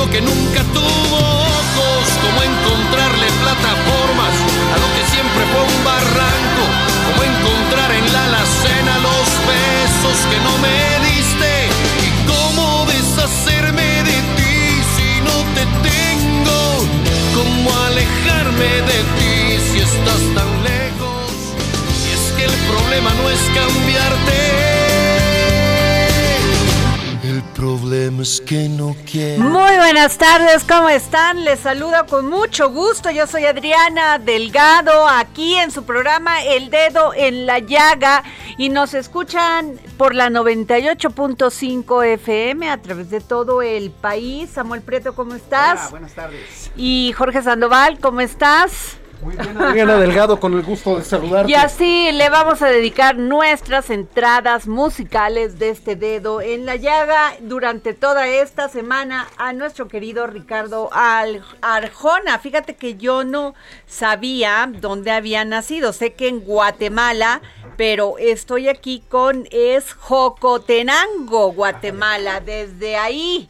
lo que nunca tuvo ojos? ¿Cómo encontrarle plataformas a lo que siempre fue un barranco? ¿Cómo encontrar en la alacena los besos que no me diste? ¿Y cómo deshacerme de ti si no te tengo? ¿Cómo alejarme de ti si estás tan lejos? Y es que el problema no es cambiarte. El problema es que no quiero. Buenas tardes, ¿cómo están? Les saludo con mucho gusto. Yo soy Adriana Delgado, aquí en su programa El Dedo en la Llaga y nos escuchan por la 98.5 FM a través de todo el país. Samuel Prieto, ¿cómo estás? Hola, buenas tardes. Y Jorge Sandoval, ¿cómo estás? Muy bien, Adriana Delgado, con el gusto de saludarte. Y así le vamos a dedicar nuestras entradas musicales de este dedo en la llaga durante toda esta semana a nuestro querido Ricardo Al- Arjona. Fíjate que yo no sabía dónde había nacido. Sé que en Guatemala, pero estoy aquí con es Jocotenango, Guatemala. Desde ahí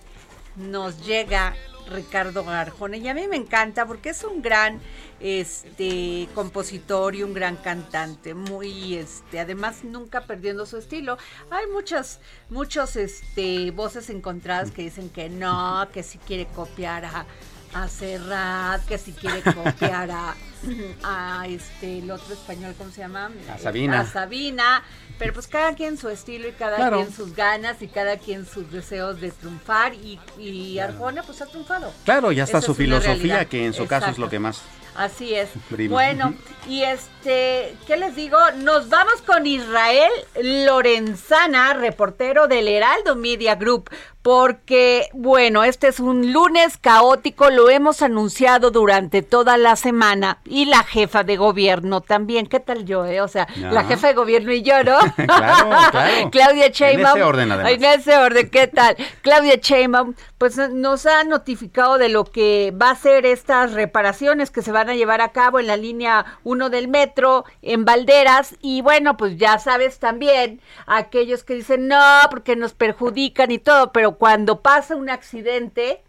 nos llega Ricardo Arjona y a mí me encanta porque es un gran este compositor y un gran cantante muy este además nunca perdiendo su estilo hay muchas muchos este voces encontradas que dicen que no que si quiere copiar a a Serrat que si quiere copiar a, a este el otro español cómo se llama A Sabina. a Sabina pero pues cada quien su estilo y cada Claro. quien sus ganas y cada quien sus deseos de triunfar y, y Arjona pues ha triunfado. Claro, ya está Esa su es filosofía, que en su caso es lo que más. Así es. Prima. Bueno, y este, ¿qué les digo? Nos vamos con Israel Lorenzana, reportero del Heraldo Media Group, porque, bueno, este es un lunes caótico, lo hemos anunciado durante toda la semana, y la jefa de gobierno también. ¿Qué tal yo, eh? O sea, la jefa de gobierno y yo, ¿no? Claro, claro. Claudia Sheinbaum. En ese orden, además. En ese orden, ¿qué tal? Claudia Sheinbaum, pues nos ha notificado de lo que va a ser estas reparaciones que se van a llevar a cabo en la línea 1 del metro, en Valderas, y bueno, pues ya sabes también, aquellos que dicen no, porque nos perjudican y todo, pero cuando pasa un accidente,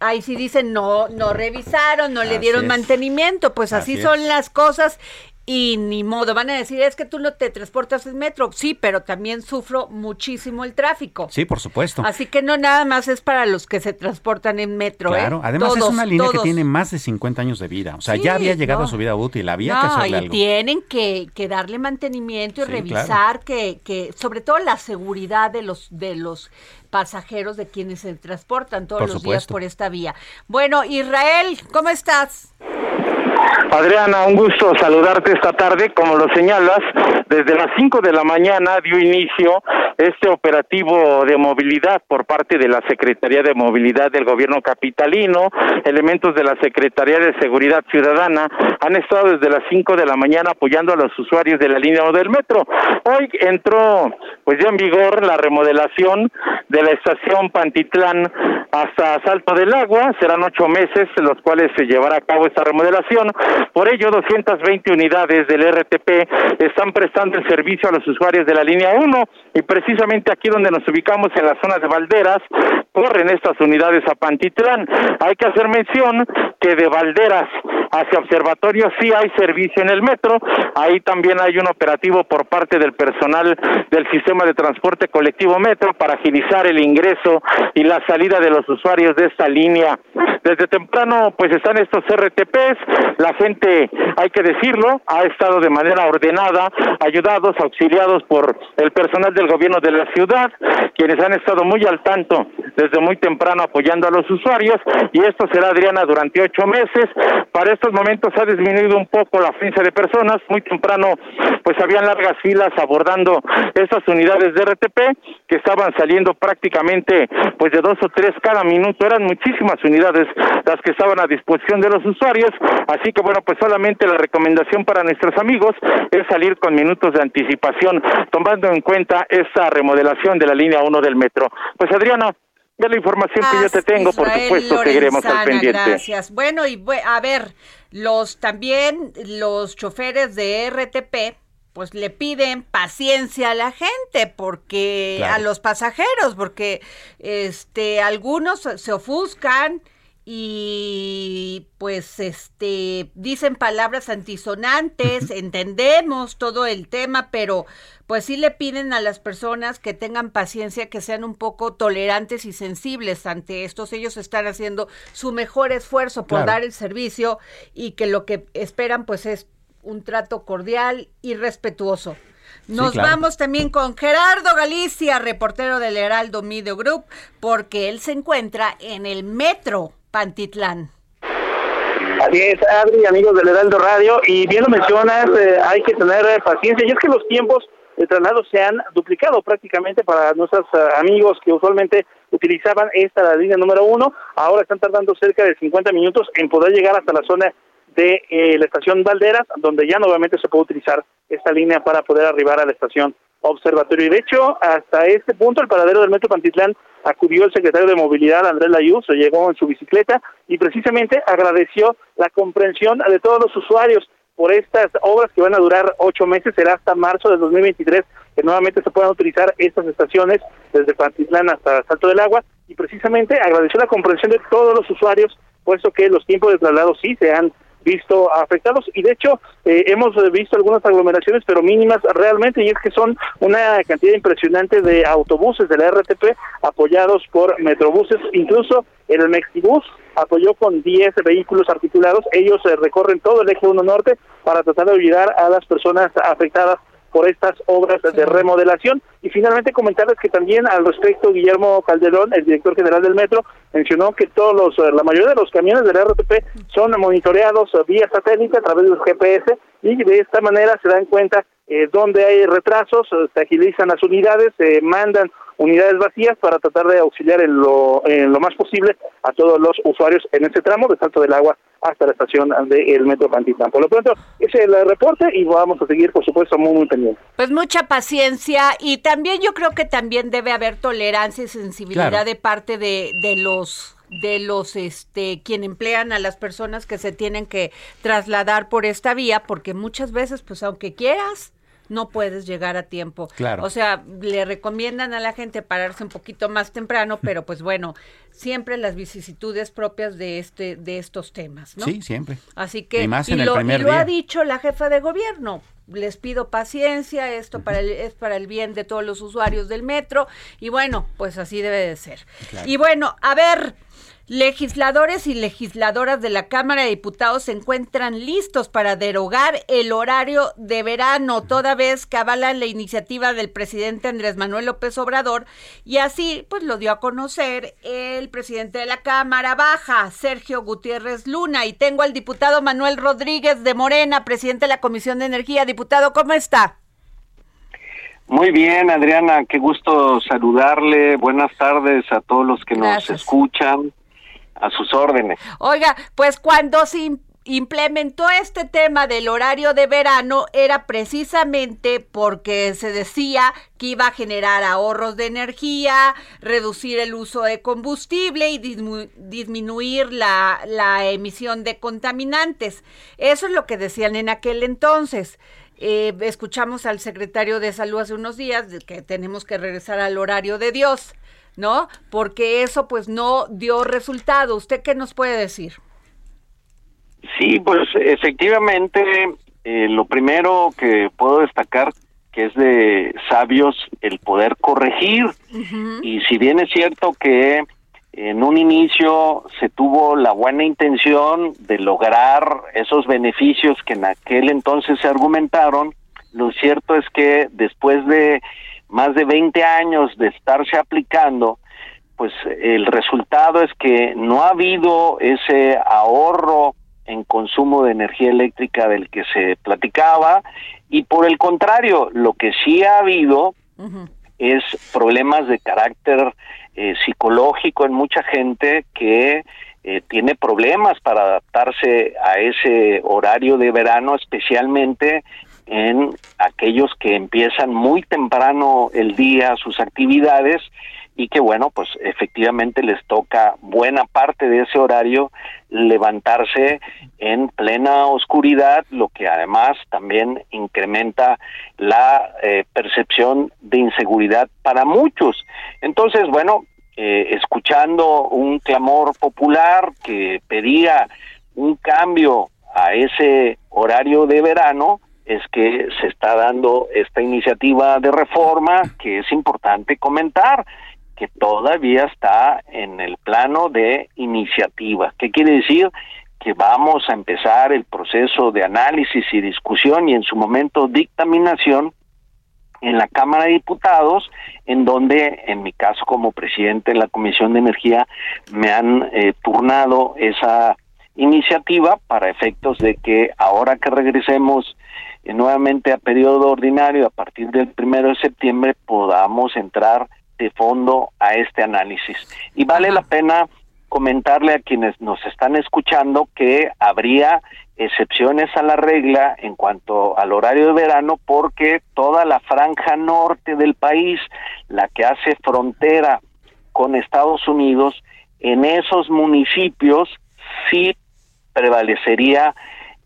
ahí sí dicen no, no revisaron, no le Así dieron es. mantenimiento, pues así, son las cosas y ni modo, van a decir, es que tú no te transportas en metro, sí, pero también sufro muchísimo el tráfico. Sí, por supuesto. Así que no nada más es para los que se transportan en metro. Claro, ¿eh? además es una línea que tiene más de 50 años de vida. O sea, Sí, ya había llegado no. a su vida útil, había que No, hacerle y algo. tienen que, que darle mantenimiento y Sí, revisar que, que, sobre todo la seguridad de los, de los pasajeros de quienes se transportan todos Por los días por esta vía. Bueno, Israel, ¿cómo estás? Adriana, un gusto saludarte esta tarde. Como lo señalas, desde las 5 de la mañana dio inicio este operativo de movilidad por parte de la Secretaría de Movilidad del Gobierno Capitalino, elementos de la Secretaría de Seguridad Ciudadana han estado desde las 5 de la mañana apoyando a los usuarios de la línea 1 del metro. Hoy entró pues ya en vigor la remodelación de la estación Pantitlán hasta Salto del Agua, serán ocho meses los cuales se llevará a cabo esta remodelación, por ello 220 unidades del RTP están prestando el servicio a los usuarios de la línea 1 y precisamente aquí donde nos ubicamos en la zona de Valderas corren estas unidades a Pantitlán. Hay que hacer mención que de Valderas hacia Observatorio sí hay servicio en el metro, ahí también hay un operativo por parte del personal del sistema de transporte colectivo metro para agilizar el ingreso y la salida de los usuarios de esta línea. Desde temprano pues están estos RTPs, la gente, hay que decirlo, ha estado de manera ordenada, ayudados, auxiliados por el personal del gobierno de la ciudad, quienes han estado muy al tanto desde muy temprano apoyando a los usuarios y esto será Adriana durante ocho meses. Para estos momentos ha disminuido un poco la afluencia de personas, muy temprano pues habían largas filas abordando estas unidades de RTP que estaban saliendo prácticamente pues de dos o tres cada minuto, eran muchísimas unidades las que estaban a disposición de los usuarios, así que bueno pues solamente la recomendación para nuestros amigos es salir con minutos de anticipación tomando en cuenta esta remodelación de la línea 1 del metro. Pues Adriana, ya la información que yo te tengo, por supuesto, seguiremos al pendiente. Gracias. Bueno, y a ver, los también los choferes de RTP pues le piden paciencia a la gente porque a los pasajeros porque este algunos se ofuscan y pues este dicen palabras antisonantes, entendemos todo el tema, pero pues sí le piden a las personas que tengan paciencia, que sean un poco tolerantes y sensibles ante estos. Ellos están haciendo su mejor esfuerzo por dar el servicio y que lo que esperan pues es un trato cordial y respetuoso. Nos vamos también con Gerardo Galicia, reportero del Heraldo Media Group, porque él se encuentra en el metro Pantitlán. Así es, Adri, amigos del Heraldo Radio, y bien lo mencionas, eh, hay que tener eh, paciencia, y es que los tiempos de traslado se han duplicado prácticamente para nuestros eh, amigos que usualmente utilizaban esta línea número uno, ahora están tardando cerca de 50 minutos en poder llegar hasta la zona de la estación Valderas, donde ya nuevamente se puede utilizar esta línea para poder arribar a la estación Observatorio. Y de hecho, hasta este punto, el paradero del Metro Pantitlán acudió el secretario de Movilidad, Andrés Layuz, llegó en su bicicleta y precisamente agradeció la comprensión de todos los usuarios por estas obras que van a durar ocho meses, será hasta marzo del 2023 que nuevamente se puedan utilizar estas estaciones desde Pantitlán hasta Salto del Agua y precisamente agradeció la comprensión de todos los usuarios, puesto que los tiempos de traslado sí se han visto afectados. Y de hecho eh, hemos visto algunas aglomeraciones pero mínimas realmente y es que son una cantidad impresionante de autobuses de la RTP apoyados por metrobuses. Incluso el Mexibus apoyó con 10 vehículos articulados. Ellos eh, recorren todo el eje 1 norte para tratar de ayudar a las personas afectadas por estas obras de remodelación. Y finalmente comentarles que también al respecto Guillermo Calderón, el director general del metro, mencionó que todos los, eh, la mayoría de los camiones del RTP son monitoreados vía satélite a través del GPS y de esta manera se dan cuenta eh, donde hay retrasos, eh, se agilizan las unidades, se mandan unidades vacías para tratar de auxiliar en lo, en lo más posible a todos los usuarios en ese tramo de Salto del Agua hasta la estación del Metro Pantitlán. Por lo pronto, ese es el reporte y vamos a seguir, por supuesto, muy, muy pendientes. Pues mucha paciencia y también yo creo que también debe haber tolerancia y sensibilidad de parte de, de los de los este quien emplean a las personas que se tienen que trasladar por esta vía porque muchas veces pues aunque quieras no puedes llegar a tiempo. Claro. O sea, le recomiendan a la gente pararse un poquito más temprano, pero pues bueno, siempre las vicisitudes propias de este de estos temas, ¿no? Sí, siempre. Así que y más en el lo, primer y lo día. ha dicho la jefa de gobierno. Les pido paciencia, esto para el, es para el bien de todos los usuarios del metro y bueno, pues así debe de ser. Claro. Y bueno, a ver, Legisladores y legisladoras de la Cámara de Diputados se encuentran listos para derogar el horario de verano, toda vez que avalan la iniciativa del presidente Andrés Manuel López Obrador y así pues lo dio a conocer el presidente de la Cámara Baja, Sergio Gutiérrez Luna, y tengo al diputado Manuel Rodríguez de Morena, presidente de la Comisión de Energía. Diputado, ¿cómo está? Muy bien, Adriana, qué gusto saludarle. Buenas tardes a todos los que Gracias. nos escuchan. A sus órdenes. Oiga, pues cuando se im- implementó este tema del horario de verano era precisamente porque se decía que iba a generar ahorros de energía, reducir el uso de combustible y disminuir la, la emisión de contaminantes. Eso es lo que decían en aquel entonces. Eh, escuchamos al secretario de salud hace unos días que tenemos que regresar al horario de Dios, ¿no? Porque eso pues no dio resultado. ¿Usted qué nos puede decir? Sí, pues efectivamente, eh, lo primero que puedo destacar que es de sabios el poder corregir. Y si bien es cierto que en un inicio se tuvo la buena intención de lograr esos beneficios que en aquel entonces se argumentaron, lo cierto es que después de más de 20 años de estarse aplicando, pues el resultado es que no ha habido ese ahorro en consumo de energía eléctrica del que se platicaba y por el contrario, lo que sí ha habido es problemas de carácter eh, psicológico en mucha gente que eh, tiene problemas para adaptarse a ese horario de verano, especialmente en aquellos que empiezan muy temprano el día sus actividades y que bueno, pues efectivamente les toca buena parte de ese horario levantarse en plena oscuridad, lo que además también incrementa la eh, percepción de inseguridad para muchos. Entonces, bueno, eh, escuchando un clamor popular que pedía un cambio a ese horario de verano, es que se está dando esta iniciativa de reforma que es importante comentar que todavía está en el plano de iniciativa. ¿Qué quiere decir? Que vamos a empezar el proceso de análisis y discusión y en su momento dictaminación en la Cámara de Diputados, en donde, en mi caso como presidente de la Comisión de Energía, me han eh, turnado esa iniciativa para efectos de que ahora que regresemos eh, nuevamente a periodo ordinario a partir del primero de septiembre podamos entrar de fondo a este análisis. Y vale la pena comentarle a quienes nos están escuchando que habría excepciones a la regla en cuanto al horario de verano porque toda la franja norte del país, la que hace frontera con Estados Unidos, en esos municipios sí prevalecería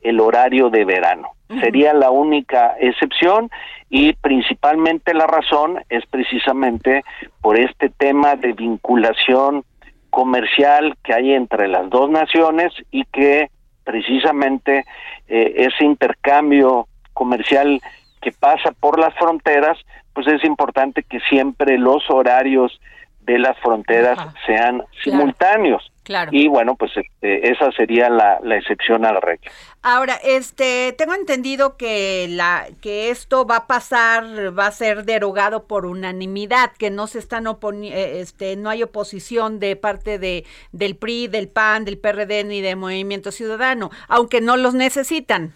el horario de verano. Sería la única excepción y principalmente la razón es precisamente por este tema de vinculación comercial que hay entre las dos naciones y que precisamente eh, ese intercambio comercial que pasa por las fronteras, pues es importante que siempre los horarios de las fronteras Ajá. sean simultáneos. Claro. Y bueno, pues este, esa sería la, la excepción a la regla. Ahora, este, tengo entendido que la que esto va a pasar, va a ser derogado por unanimidad, que no se están oponiendo, este, no hay oposición de parte de del PRI, del PAN, del PRD ni de Movimiento Ciudadano, aunque no los necesitan.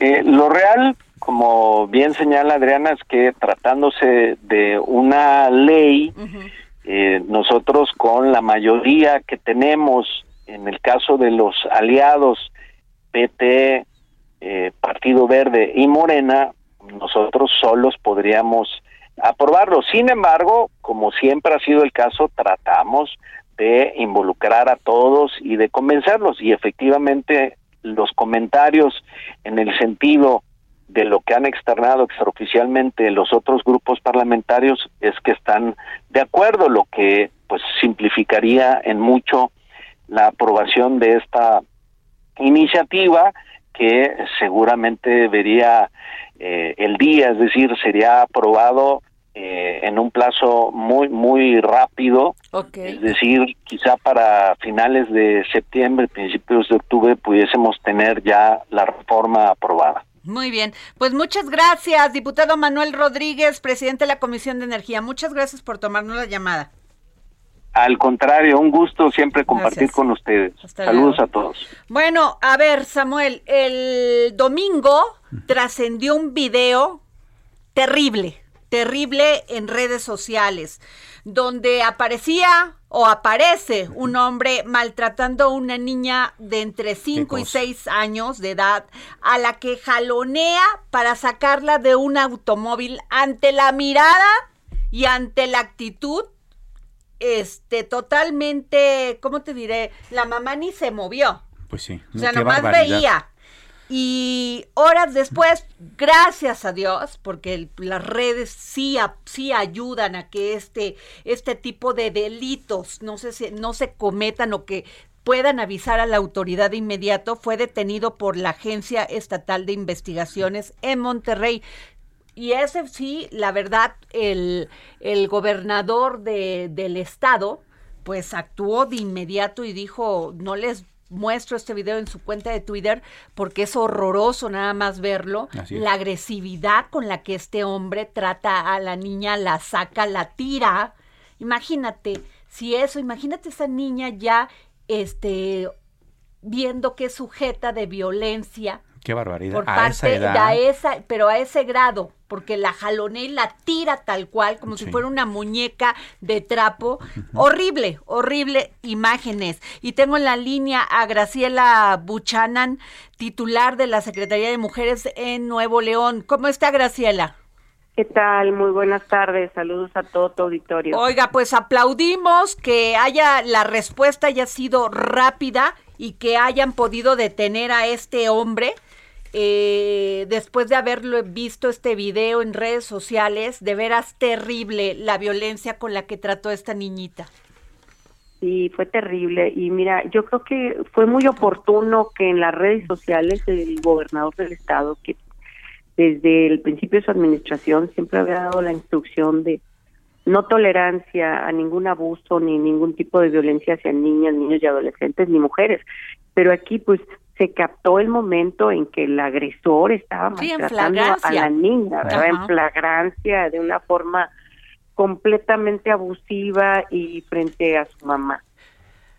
Eh, lo real, como bien señala Adriana, es que tratándose de una ley, eh, nosotros con la mayoría que tenemos, en el caso de los aliados PT, eh, Partido Verde y Morena, nosotros solos podríamos aprobarlo. Sin embargo, como siempre ha sido el caso, tratamos de involucrar a todos y de convencerlos. Y efectivamente los comentarios en el sentido de lo que han externado extraoficialmente los otros grupos parlamentarios es que están de acuerdo, lo que pues simplificaría en mucho la aprobación de esta iniciativa que seguramente vería eh, el día, es decir, sería aprobado eh, en un plazo muy muy rápido, es decir, quizá para finales de septiembre, principios de octubre pudiésemos tener ya la reforma aprobada. Muy bien, pues muchas gracias, diputado Manuel Rodríguez, presidente de la Comisión de Energía. Muchas gracias por tomarnos la llamada. Al contrario, un gusto siempre compartir Gracias. con ustedes. Hasta Saludos luego. a todos. Bueno, a ver, Samuel, el domingo trascendió un video terrible, terrible en redes sociales, donde aparecía o aparece un hombre maltratando a una niña de entre 5 y cosa. 6 años de edad, a la que jalonea para sacarla de un automóvil ante la mirada y ante la actitud este totalmente, ¿cómo te diré? La mamá ni se movió. Pues sí. O sea, nomás barbaridad. veía. Y horas después, gracias a Dios, porque las redes sí, sí ayudan a que este, este tipo de delitos no se, se- no se cometan o que puedan avisar a la autoridad de inmediato, fue detenido por la Agencia Estatal de Investigaciones en Monterrey. Y ese sí, la verdad, el, el gobernador de- del estado, pues actuó de inmediato y dijo, no les muestro este video en su cuenta de Twitter porque es horroroso nada más verlo, la agresividad con la que este hombre trata a la niña, la saca, la tira. Imagínate, si eso, imagínate esa niña ya este viendo que es sujeta de violencia Qué barbaridad. por a esa parte edad. de a esa, pero a ese grado, porque la jalonea y la tira tal cual, como si fuera una muñeca de trapo. Horrible, horrible imágenes. Y tengo en la línea a Graciela Buchanan, titular de la Secretaría de Mujeres en Nuevo León. ¿Cómo está Graciela? ¿Qué tal? Muy buenas tardes. Saludos a todo tu auditorio. Oiga, pues aplaudimos que haya la respuesta haya sido rápida y que hayan podido detener a este hombre eh, después de haberlo visto este video en redes sociales. De veras terrible la violencia con la que trató esta niñita. Sí, fue terrible. Y mira, yo creo que fue muy oportuno que en las redes sociales el gobernador del estado, que desde el principio de su administración siempre había dado la instrucción de no tolerancia a ningún abuso ni ningún tipo de violencia hacia niñas, niños y adolescentes ni mujeres. Pero aquí pues se captó el momento en que el agresor estaba Sí, maltratando a la niña, ¿verdad? En flagrancia, de una forma completamente abusiva y frente a su mamá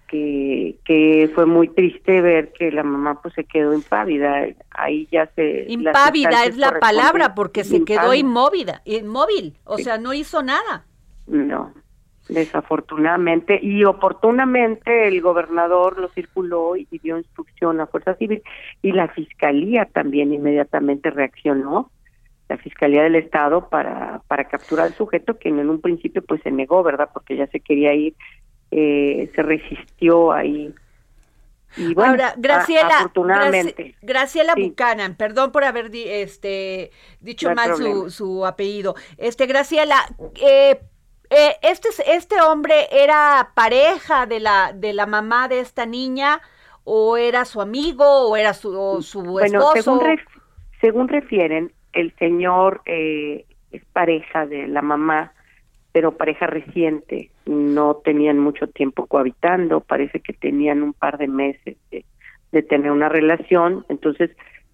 que, que fue muy triste ver que la mamá pues se quedó impávida. Ahí ya se Impávida es la palabra porque se quedó inmóvil, inmóvil, o sea, no hizo nada. no desafortunadamente y oportunamente el gobernador lo circuló y dio instrucción a Fuerza Civil y la fiscalía también inmediatamente reaccionó la fiscalía del estado para para capturar al sujeto quien en un principio pues se negó verdad porque ya se quería ir eh, se resistió ahí y bueno Ahora, Graciela, afortunadamente Graciela Sí. Buchanan, perdón por haber di- este, dicho No mal su, su apellido. Este, Graciela, eh, eh, este, este hombre era pareja de la, de la mamá de esta niña, o era su amigo, o era su, o su Bueno, esposo. según, ref- según refieren, el señor eh, es pareja de la mamá, pero pareja reciente. No tenían mucho tiempo cohabitando, parece que tenían un par de meses de, de tener una relación, entonces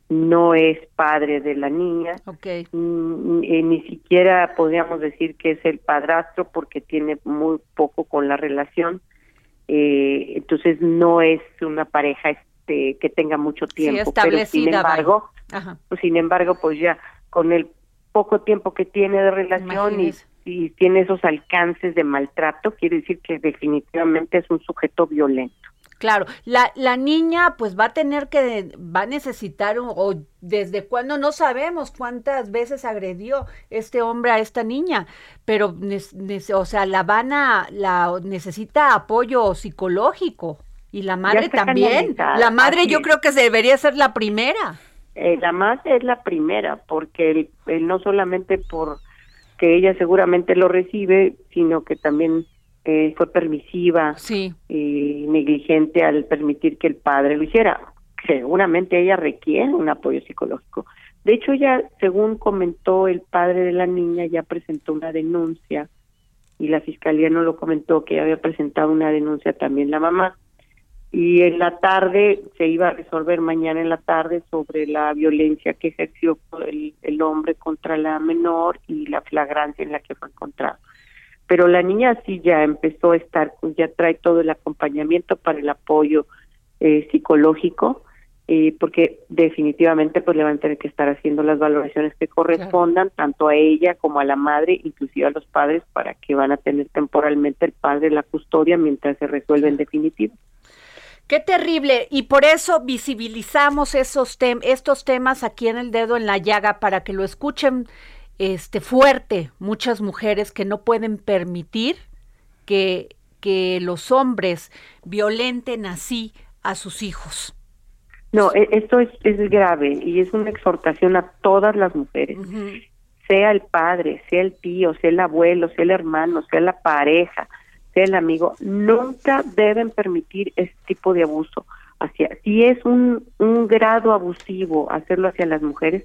no es padre de la niña. Ok. Mm, eh, ni siquiera podríamos decir que es el padrastro porque tiene muy poco con la relación. Eh, entonces no es una pareja este que tenga mucho tiempo, pero sin embargo, Ajá. pues, sin embargo, pues ya con el poco tiempo que tiene de relación y tiene esos alcances de maltrato, quiere decir que definitivamente es un sujeto violento. Claro, la, la niña pues va a tener que, va a necesitar, un- o desde cuándo, no sabemos cuántas veces agredió este hombre a esta niña, pero, nes- nes- o sea, la van a, la necesita apoyo psicológico y la madre también. La madre yo creo que debería ser la primera. Eh, la más es la primera, porque él, él no solamente por que ella seguramente lo recibe, sino que también eh, fue permisiva Sí. y negligente al permitir que el padre lo hiciera. Seguramente ella requiere un apoyo psicológico. De hecho, ya, según comentó el padre de la niña, ya presentó una denuncia y la fiscalía no lo comentó que ya había presentado una denuncia también la mamá. Y en la tarde se iba a resolver mañana en la tarde sobre la violencia que ejerció el, el hombre contra la menor y la flagrancia en la que fue encontrado pero la niña sí ya empezó a estar, ya trae todo el acompañamiento para el apoyo eh, psicológico eh, porque definitivamente pues le van a tener que estar haciendo las valoraciones que correspondan tanto a ella como a la madre, inclusive a los padres, para que van a tener temporalmente el padre la custodia mientras se resuelve en definitivo. Qué terrible. Y por eso visibilizamos esos tem estos temas aquí en el dedo en la llaga para que lo escuchen este fuerte muchas mujeres que no pueden permitir que, que los hombres violenten así a sus hijos. No, e- esto es, es grave y es una exhortación a todas las mujeres, sea el padre, sea el tío, sea el abuelo, sea el hermano, sea la pareja, sea el amigo, nunca deben permitir este tipo de abuso. Hacia, si es un, un grado abusivo hacerlo hacia las mujeres,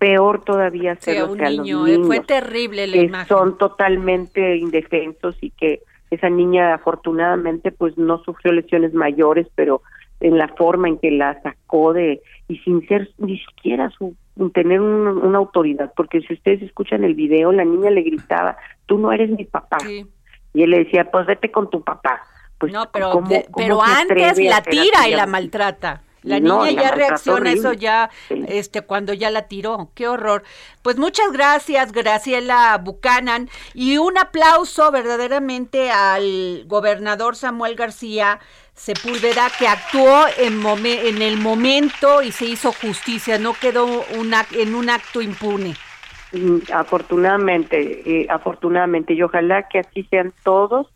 peor todavía a hacerlo niño. los eh, niños Fue terrible la que imagen. son totalmente indefensos y que esa niña afortunadamente pues no sufrió lesiones mayores, pero en la forma en que la sacó de y sin ser ni siquiera su tener un- una autoridad, porque si ustedes escuchan el video, la niña le gritaba, tú no eres mi papá. Y él le decía, pues vete con tu papá. Pues, No, pero, ¿cómo- de- cómo pero antes a la tira y a- la maltrata. La No, niña ya reacciona eso ya, este, cuando ya la tiró. Qué horror. Pues muchas gracias, Graciela Buchanan. Y un aplauso verdaderamente al gobernador Samuel García Sepúlveda, que actuó en, momen- en el momento y se hizo justicia. No quedó una, en un acto impune. Mm, Afortunadamente, eh, afortunadamente, y ojalá que así sean todos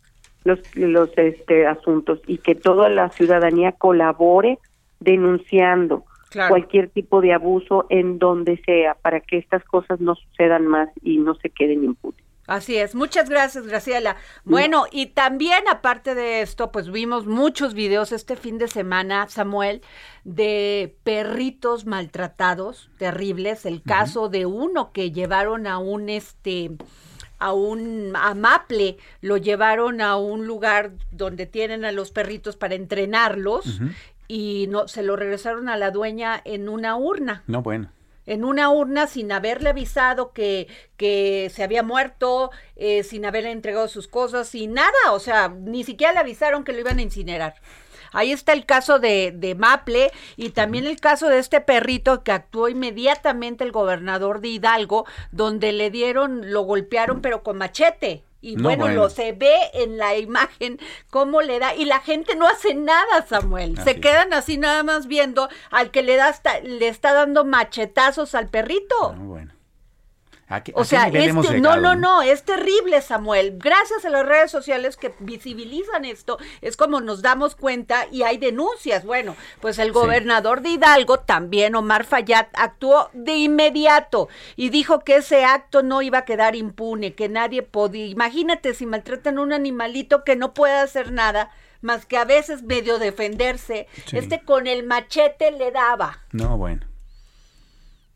los, los este, asuntos y que toda la ciudadanía colabore denunciando Claro. cualquier tipo de abuso en donde sea para que estas cosas no sucedan más y no se queden impunes. Así es, muchas gracias Graciela. Bueno, y también aparte de esto, pues vimos muchos videos este fin de semana, Samuel, de perritos maltratados, terribles. El caso de uno que llevaron a un este a un amaple, lo llevaron a un lugar donde tienen a los perritos para entrenarlos y no se lo regresaron a la dueña en una urna No, bueno. en una urna sin haberle avisado que, que se había muerto, eh, sin haberle entregado sus cosas, sin nada, o sea, ni siquiera le avisaron que lo iban a incinerar. Ahí está el caso de, de Maple y también el caso de este perrito que actuó inmediatamente el gobernador de Hidalgo, donde le dieron, lo golpearon pero con machete. Y No, bueno, bueno. lo se ve en la imagen cómo le da y la gente no hace nada, Samuel. Así se quedan así nada más viendo al que le da hasta, le está dando machetazos al perrito. No, bueno. ¿A qué- a O sea, este, no, llegado, no, no, es terrible, Samuel. Gracias a las redes sociales que visibilizan esto, es como nos damos cuenta y hay denuncias. Bueno, pues el gobernador de Hidalgo, también Omar Fayad, actuó de inmediato y dijo que ese acto no iba a quedar impune, que nadie podía. Imagínate si maltratan a un animalito que no puede hacer nada más que a veces medio defenderse. Sí. Este con el machete le daba. No, bueno.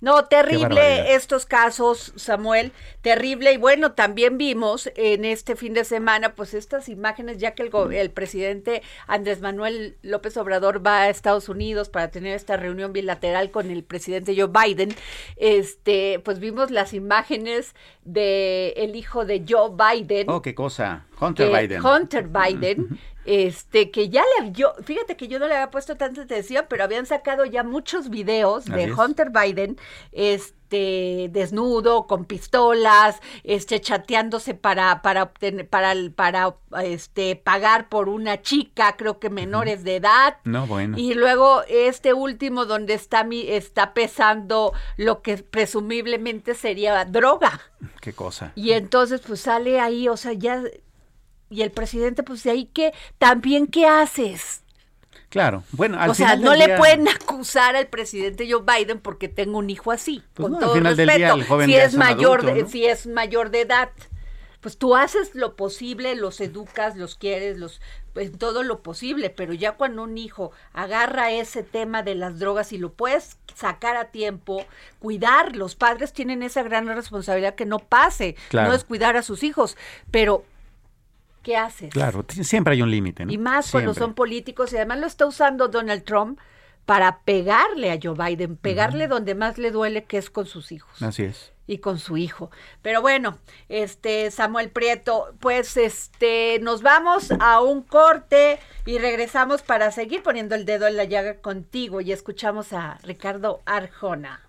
No, terrible estos casos, Samuel, terrible. Y bueno, también vimos en este fin de semana, pues estas imágenes, ya que el, el presidente Andrés Manuel López Obrador va a Estados Unidos para tener esta reunión bilateral con el presidente Joe Biden, este, pues vimos las imágenes de el hijo de Joe Biden. Oh, qué cosa. Hunter que- Biden. Hunter Biden, este, que ya le yo, fíjate que yo no le había puesto tanta atención, pero habían sacado ya muchos videos de es. Hunter Biden, este, desnudo, con pistolas, este, chateándose para, para obtener, para, para, este, pagar por una chica, creo que menores de edad. No, bueno. Y luego este último donde está mi, está pesando lo que presumiblemente sería droga. Qué cosa. Y entonces pues sale ahí, o sea, ya y el presidente pues de ahí que también qué haces? Claro. Bueno, al o sea, no le pueden acusar al presidente Joe Biden porque tengo un hijo así, Pues con no, al todo del respeto. día el joven si es mayor adulto, si es mayor de edad. Pues tú haces lo posible, los educas, los quieres, los pues, todo lo posible, pero ya cuando un hijo agarra ese tema de las drogas y lo puedes sacar a tiempo, cuidar, los padres tienen esa gran responsabilidad que no pase, Claro. no es cuidar a sus hijos, pero ¿qué haces? Claro, siempre hay un límite, ¿no? Y más cuando son políticos y además lo está usando Donald Trump para pegarle a Joe Biden, pegarle donde más le duele que es con sus hijos. Así es. y con su hijo. Pero bueno, este Samuel Prieto, pues este nos vamos a un corte y regresamos para seguir poniendo el dedo en la llaga contigo y escuchamos a Ricardo Arjona.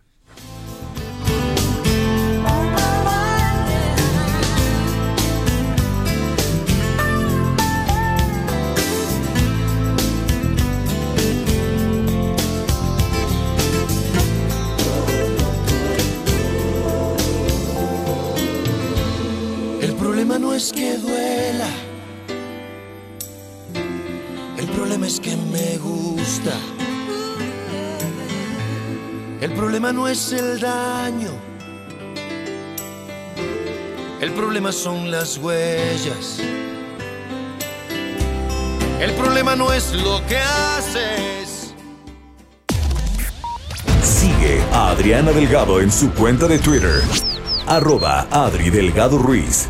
Que duela. El problema es que me gusta. El problema no es el daño. El problema son las huellas. El problema no es lo que haces. Sigue a Adriana Delgado en su cuenta de Twitter, arroba Adri Delgado Ruiz.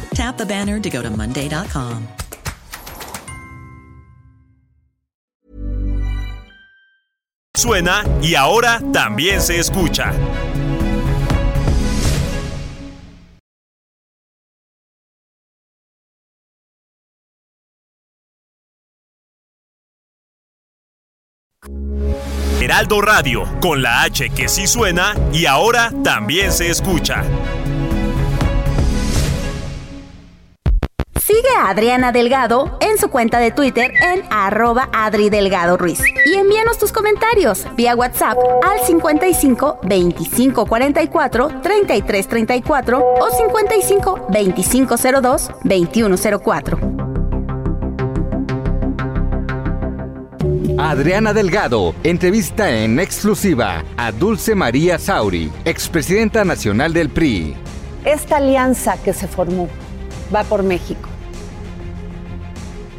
Tap the banner to go to Monday.com. Suena y ahora también se escucha. Heraldo Radio, con la H que sí suena y ahora también se escucha. Sigue a Adriana Delgado en su cuenta de Twitter en arroba Adri Delgado Ruiz. Y envíanos tus comentarios vía WhatsApp al 55 25 44 33 34 o 55 25 02 21 04. Adriana Delgado entrevista en exclusiva a Dulce María Sauri, expresidenta nacional del PRI. Esta alianza que se formó va por México.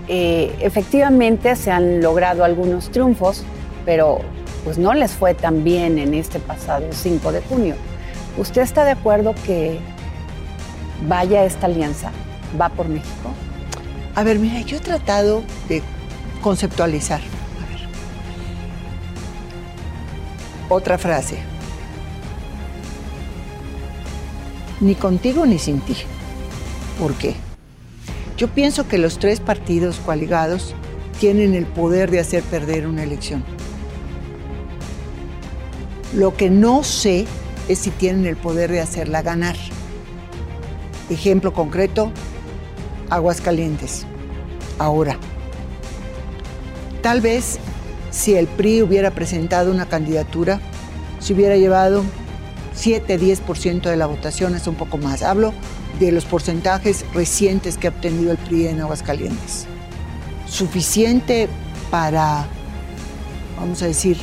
Eh, efectivamente se han logrado algunos triunfos, pero pues no les fue tan bien en este pasado 5 de junio. ¿Usted está de acuerdo que vaya esta alianza? ¿Va por México? A ver, mira, yo he tratado de conceptualizar. A ver. Otra frase. Ni contigo ni sin ti. ¿Por qué? Yo pienso que los tres partidos coaligados tienen el poder de hacer perder una elección. Lo que no sé es si tienen el poder de hacerla ganar. Ejemplo concreto, Aguascalientes. Ahora, tal vez si el PRI hubiera presentado una candidatura, se hubiera llevado 7-10% de la votación, es un poco más. Hablo de los porcentajes recientes que ha obtenido el PRI en Aguascalientes. Suficiente para, vamos a decir,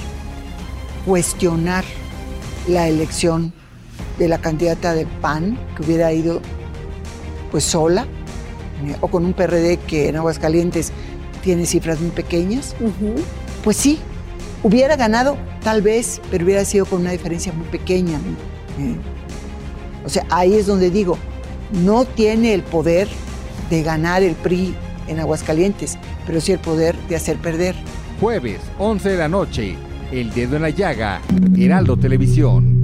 cuestionar la elección de la candidata del PAN, que hubiera ido pues sola, eh, o con un PRD que en Aguascalientes tiene cifras muy pequeñas. Pues sí, hubiera ganado tal vez, pero hubiera sido con una diferencia muy pequeña. Eh, O sea, ahí es donde digo, no tiene el poder de ganar el PRI en Aguascalientes, pero sí el poder de hacer perder. Jueves, 11 de la noche, El Dedo en la Llaga, Heraldo Televisión.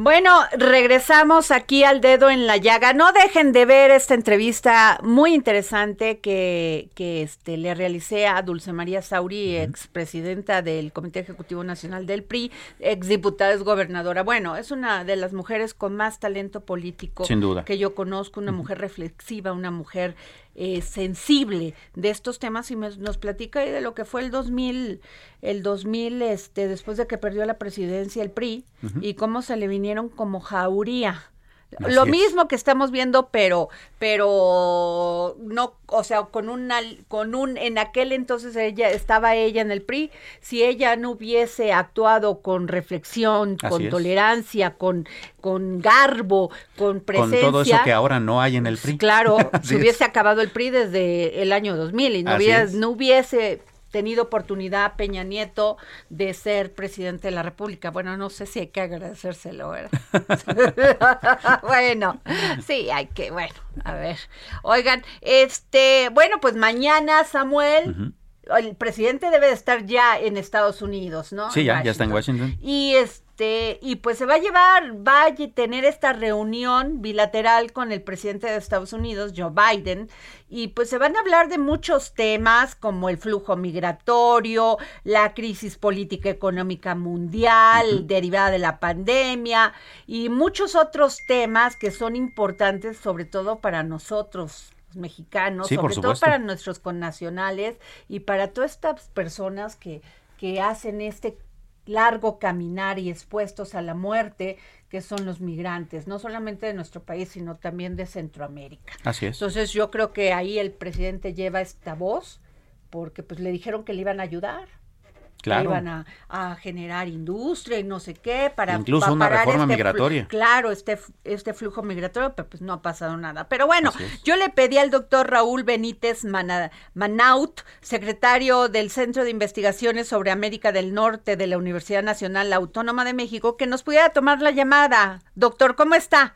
Bueno, regresamos aquí al dedo en la llaga. No dejen de ver esta entrevista muy interesante que, que este, le realicé a Dulce María Sauri, expresidenta del Comité Ejecutivo Nacional del PRI, exdiputada, es gobernadora. Bueno, es una de las mujeres con más talento político Sin duda. que yo conozco, una mujer reflexiva, una mujer eh, sensible de estos temas y me- nos platica ahí de lo que fue el 2000, el 2000, este, después de que perdió la presidencia el PRI y cómo se le vinieron como jauría. Así Lo es. mismo que estamos viendo, pero, pero no, o sea, con una, con un, en aquel entonces ella, estaba ella en el PRI, si ella no hubiese actuado con reflexión, Así con es. tolerancia, con, con garbo, con Con presencia. todo eso que ahora no hay en el PRI. Claro, se es. hubiese acabado el PRI desde el año 2000 y no, es. no hubiese tenido oportunidad Peña Nieto de ser presidente de la República. Bueno, no sé si hay que agradecérselo, ¿verdad? bueno, sí, hay que, bueno, a ver. Oigan, este, bueno, pues mañana, Samuel, el presidente debe de estar ya en Estados Unidos, ¿no? Sí, ya, ya está en Washington. Y este, y pues se va a llevar, va a tener esta reunión bilateral con el presidente de Estados Unidos, Joe Biden, y pues se van a hablar de muchos temas como el flujo migratorio, la crisis política económica mundial derivada de la pandemia y muchos otros temas que son importantes sobre todo para nosotros los mexicanos, Sí, sobre todo para nuestros connacionales y para todas estas personas que, que hacen este largo caminar y expuestos a la muerte, que son los migrantes, no solamente de nuestro país, sino también de Centroamérica. Así es. Entonces yo creo que ahí el presidente lleva esta voz, porque pues le dijeron que le iban a ayudar. Claro. Que iban a, a generar industria y no sé qué para Incluso una reforma este migratoria. claro, este, este flujo migratorio, pero pues no ha pasado nada. Pero bueno, yo le pedí al doctor Raúl Benítez Mana- Manaut, secretario del Centro de Investigaciones sobre América del Norte de la Universidad Nacional Autónoma de México, que nos pudiera tomar la llamada. Doctor, ¿cómo está?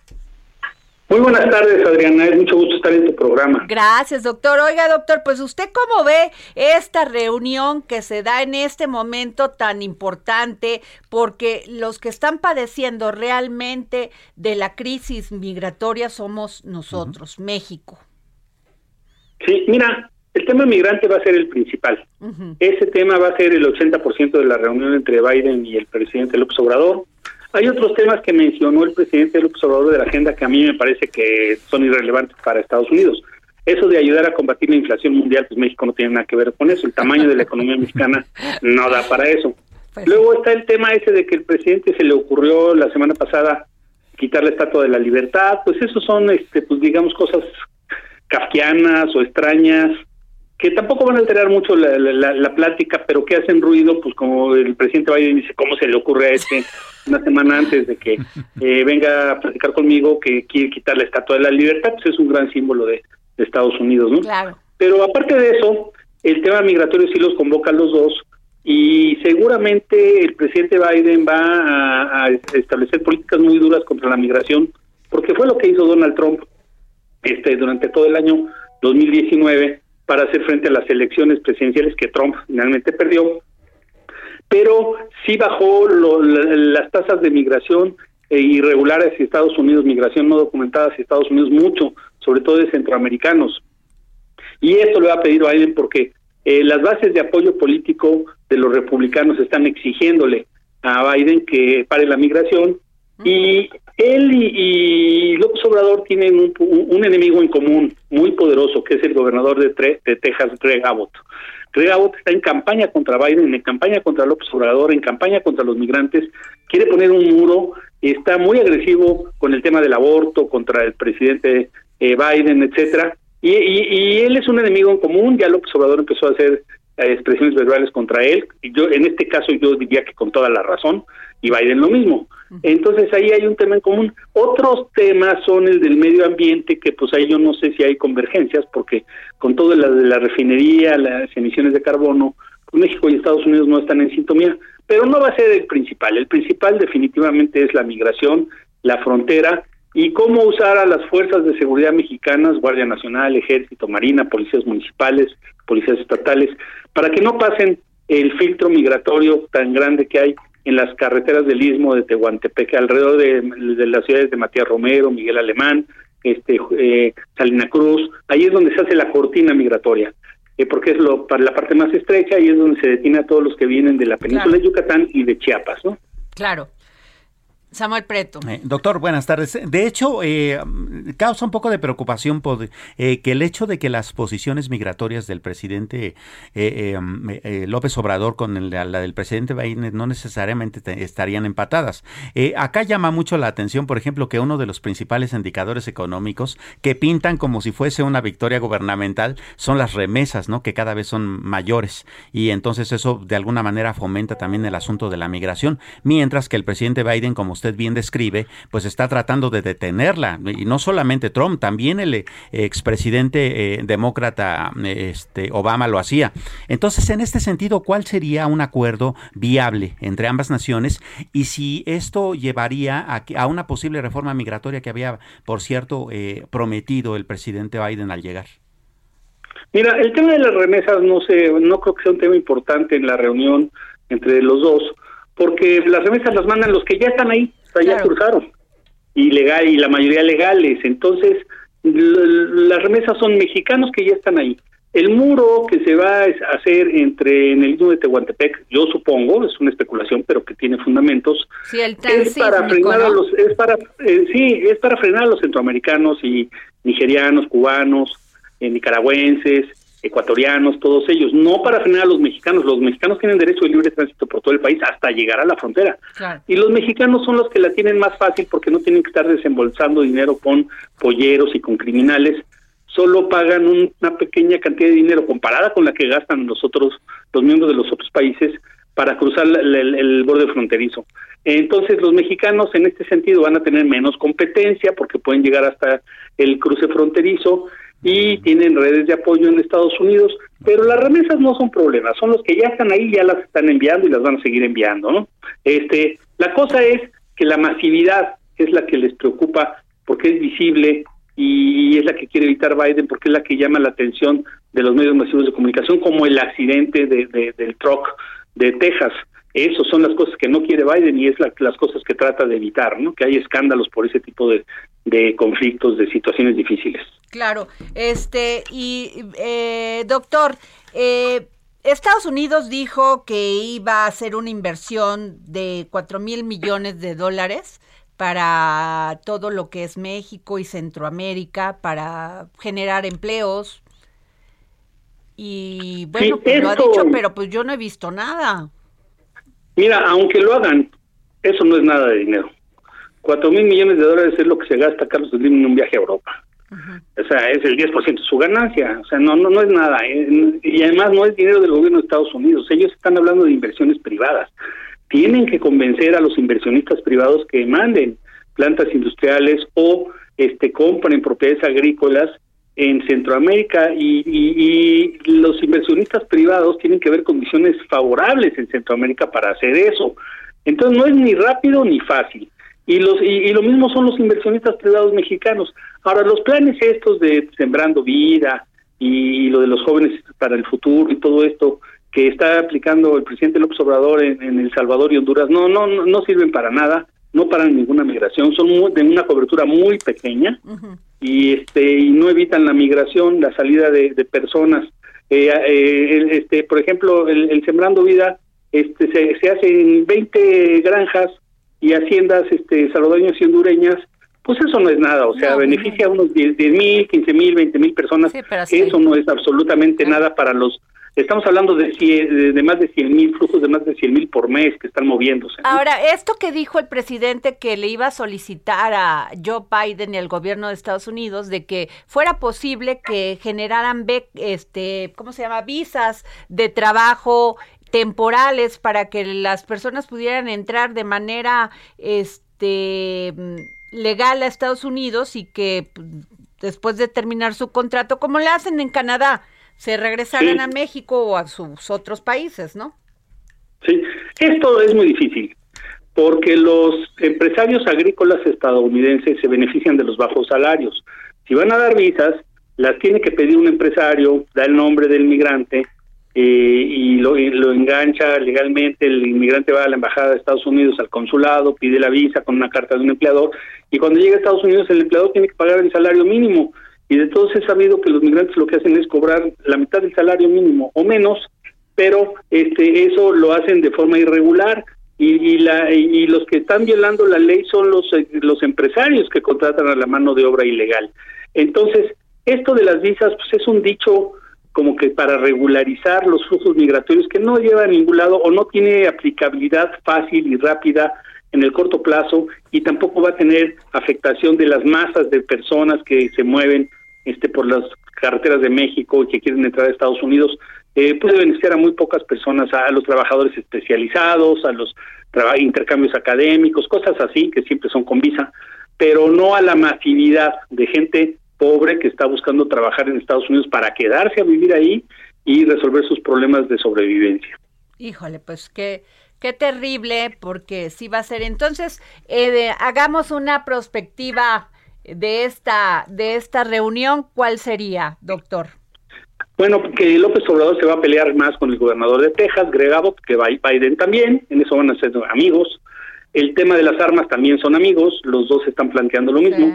Muy buenas tardes, Adriana. Es mucho gusto estar en tu programa. Gracias, doctor. Oiga, doctor, pues usted cómo ve esta reunión que se da en este momento tan importante, porque los que están padeciendo realmente de la crisis migratoria somos nosotros, México. Sí, mira, el tema migrante va a ser el principal. Ese tema va a ser el 80% de la reunión entre Biden y el presidente López Obrador. Hay otros temas que mencionó el presidente López Obrador de la agenda que a mí me parece que son irrelevantes para Estados Unidos. Eso de ayudar a combatir la inflación mundial, pues México no tiene nada que ver con eso. El tamaño de la economía mexicana no da para eso. Luego está el tema ese de que el presidente se le ocurrió la semana pasada quitar la estatua de la libertad. Pues esos son, este, pues digamos, cosas kafkianas o extrañas que tampoco van a alterar mucho la, la- plática, pero que hacen ruido, pues como el presidente Biden dice, ¿cómo se le ocurre a este una semana antes de que eh, venga a platicar conmigo que quiere quitar la estatua de la libertad? Pues es un gran símbolo de, de Estados Unidos, ¿no? Claro. Pero aparte de eso, el tema migratorio sí los convoca a los dos y seguramente el presidente Biden va a, a establecer políticas muy duras contra la migración, porque fue lo que hizo Donald Trump este durante todo el año 2019 para hacer frente a las elecciones presidenciales que Trump finalmente perdió, pero sí bajó las tasas de migración eh, irregulares hacia Estados Unidos, migración no documentada hacia Estados Unidos mucho, sobre todo de centroamericanos. Y esto lo ha pedido Biden porque eh, las bases de apoyo político de los republicanos están exigiéndole a Biden que pare la migración y él y, y López Obrador tienen un, un- enemigo en común muy poderoso que es el gobernador de, Tre- de Texas, Greg Abbott. Greg Abbott está en campaña contra Biden, en campaña contra López Obrador, en campaña contra los migrantes, quiere poner un muro, está muy agresivo con el tema del aborto, contra el presidente eh, Biden, etcétera, y, y- él es un enemigo en común, ya López Obrador empezó a hacer expresiones verbales contra él, y yo en este caso yo diría que con toda la razón, y Biden lo mismo. Entonces ahí hay un tema en común. Otros temas son el del medio ambiente, que pues ahí yo no sé si hay convergencias, porque con todo la de la refinería, las emisiones de carbono, pues México y Estados Unidos no están en sintonía, pero no va a ser el principal. El principal definitivamente es la migración, la frontera y cómo usar a las fuerzas de seguridad mexicanas, Guardia Nacional, Ejército, Marina, policías municipales, policías estatales, para que no pasen el filtro migratorio tan grande que hay en las carreteras del Istmo de Tehuantepec, alrededor de, de las ciudades de Matías Romero, Miguel Alemán, este eh, Salina Cruz, ahí es donde se hace la cortina migratoria, eh, porque es lo para la parte más estrecha y es donde se detiene a todos los que vienen de la península de Yucatán y de Chiapas, ¿no? Claro. Samuel Preto. Eh, doctor, buenas tardes. De hecho, eh, causa un poco de preocupación eh, que el hecho de que las posiciones migratorias del presidente López Obrador con la, del presidente Biden no necesariamente estarían empatadas. acá llama mucho la atención, por ejemplo, que uno de los principales indicadores económicos que pintan como si fuese una victoria gubernamental son las remesas, ¿no? Que cada vez son mayores y entonces eso de alguna manera fomenta también el asunto de la migración, mientras que el presidente Biden, como usted bien describe, pues está tratando de detenerla. Y no solamente Trump, también el eh, expresidente eh, demócrata este, Obama lo hacía. Entonces, en este sentido, ¿cuál sería un acuerdo viable entre ambas naciones? Y si esto llevaría a, a una posible reforma migratoria que había, por cierto, eh, prometido el presidente Biden al llegar. Mira, el tema de las remesas no sé, no creo que sea un tema importante en la reunión entre los dos, porque las remesas las mandan los que ya están ahí, o sea, ya cruzaron, y legal y la mayoría legales. Entonces, las remesas son mexicanos que ya están ahí. El muro que se va a hacer entre en el istmo de Tehuantepec, yo supongo, es una especulación, pero que tiene fundamentos, es para frenar a los, es para, eh, sí, es para frenar a los centroamericanos y nigerianos, cubanos, eh, nicaragüenses, ecuatorianos, todos ellos, no para frenar a los mexicanos. Los mexicanos tienen derecho de libre tránsito por todo el país hasta llegar a la frontera. Y los mexicanos son los que la tienen más fácil porque no tienen que estar desembolsando dinero con polleros y con criminales. Solo pagan una pequeña cantidad de dinero comparada con la que gastan los otros, los miembros de los otros países para cruzar el, el borde fronterizo. Entonces los mexicanos en este sentido van a tener menos competencia porque pueden llegar hasta el cruce fronterizo y tienen redes de apoyo en Estados Unidos, pero las remesas no son problemas, son los que ya están ahí, ya las están enviando y las van a seguir enviando, ¿no? Este, la cosa es que la masividad es la que les preocupa porque es visible y es la que quiere evitar Biden porque es la que llama la atención de los medios masivos de comunicación como el accidente de, del truck de Texas. Esas son las cosas que no quiere Biden y es las cosas que trata de evitar, ¿no? Que hay escándalos por ese tipo de, de conflictos, de situaciones difíciles. Claro, este, y eh, doctor, eh, Estados Unidos dijo que iba a hacer una inversión de cuatro mil millones de dólares para todo lo que es México y Centroamérica, para generar empleos. Y bueno, pues lo ha dicho, pero pues yo no he visto nada. Mira, aunque lo hagan, eso no es nada de dinero. Cuatro mil millones de dólares es lo que se gasta Carlos Slim en un viaje a Europa. O sea, es el 10% de su ganancia. O sea, no, no, no es nada. Y además no es dinero del gobierno de Estados Unidos. Ellos están hablando de inversiones privadas. Tienen que convencer a los inversionistas privados que manden plantas industriales o este compren propiedades agrícolas en Centroamérica y, y, los inversionistas privados tienen que ver condiciones favorables en Centroamérica para hacer eso. Entonces no es ni rápido ni fácil. Y, los, y, lo mismo son los inversionistas privados mexicanos. Ahora, los planes estos de Sembrando Vida y lo de los jóvenes para el futuro y todo esto que está aplicando el presidente López Obrador en, El Salvador y Honduras, no, no, no sirven para nada, no paran ninguna migración, son de una cobertura muy pequeña y este y no evitan la migración, la salida de, personas. Eh, eh, este, por ejemplo, el, Sembrando Vida este, se, se hace en 20 granjas y haciendas este, salvadoreñas y hondureñas, pues eso no es nada, o sea, beneficia a unos 10 mil, 15 mil, 20 mil personas, eso no es absolutamente nada para los Estamos hablando de, de, más de 100 mil flujos de más de 100 mil por mes que están moviéndose. Ahora, esto que dijo el presidente que le iba a solicitar a Joe Biden y al gobierno de Estados Unidos de que fuera posible que generaran, este, ¿cómo se llama? Visas de trabajo temporales para que las personas pudieran entrar de manera este legal a Estados Unidos y que pues, después de terminar su contrato, como le hacen en Canadá, se regresaran a México o a sus otros países, ¿no? Sí, esto es muy difícil porque los empresarios agrícolas estadounidenses se benefician de los bajos salarios. Si van a dar visas, las tiene que pedir un empresario, da el nombre del migrante, eh, y, lo, engancha legalmente, el inmigrante va a la embajada de Estados Unidos, al consulado, pide la visa con una carta de un empleador y cuando llega a Estados Unidos el empleador tiene que pagar el salario mínimo y de todos he sabido que los migrantes lo que hacen es cobrar la mitad del salario mínimo o menos, pero este eso lo hacen de forma irregular y, y la y los que están violando la ley son los eh, los empresarios que contratan a la mano de obra ilegal. Entonces, esto de las visas pues es un dicho como que para regularizar los flujos migratorios que no lleva a ningún lado o no tiene aplicabilidad fácil y rápida en el corto plazo y tampoco va a tener afectación de las masas de personas que se mueven este por las carreteras de México y que quieren entrar a Estados Unidos. Eh, puede beneficiar a muy pocas personas, a, los trabajadores especializados, a los intercambios académicos, cosas así que siempre son con visa, pero no a la masividad de gente pobre que está buscando trabajar en Estados Unidos para quedarse a vivir ahí y resolver sus problemas de sobrevivencia. Híjole, pues qué, qué terrible, porque sí va a ser. Entonces, eh, hagamos una prospectiva de esta, de esta reunión. ¿Cuál sería, doctor? Bueno, que López Obrador se va a pelear más con el gobernador de Texas, Greg Abbott, que Biden también, en eso van a ser amigos. El tema de las armas también son amigos, los dos están planteando lo mismo,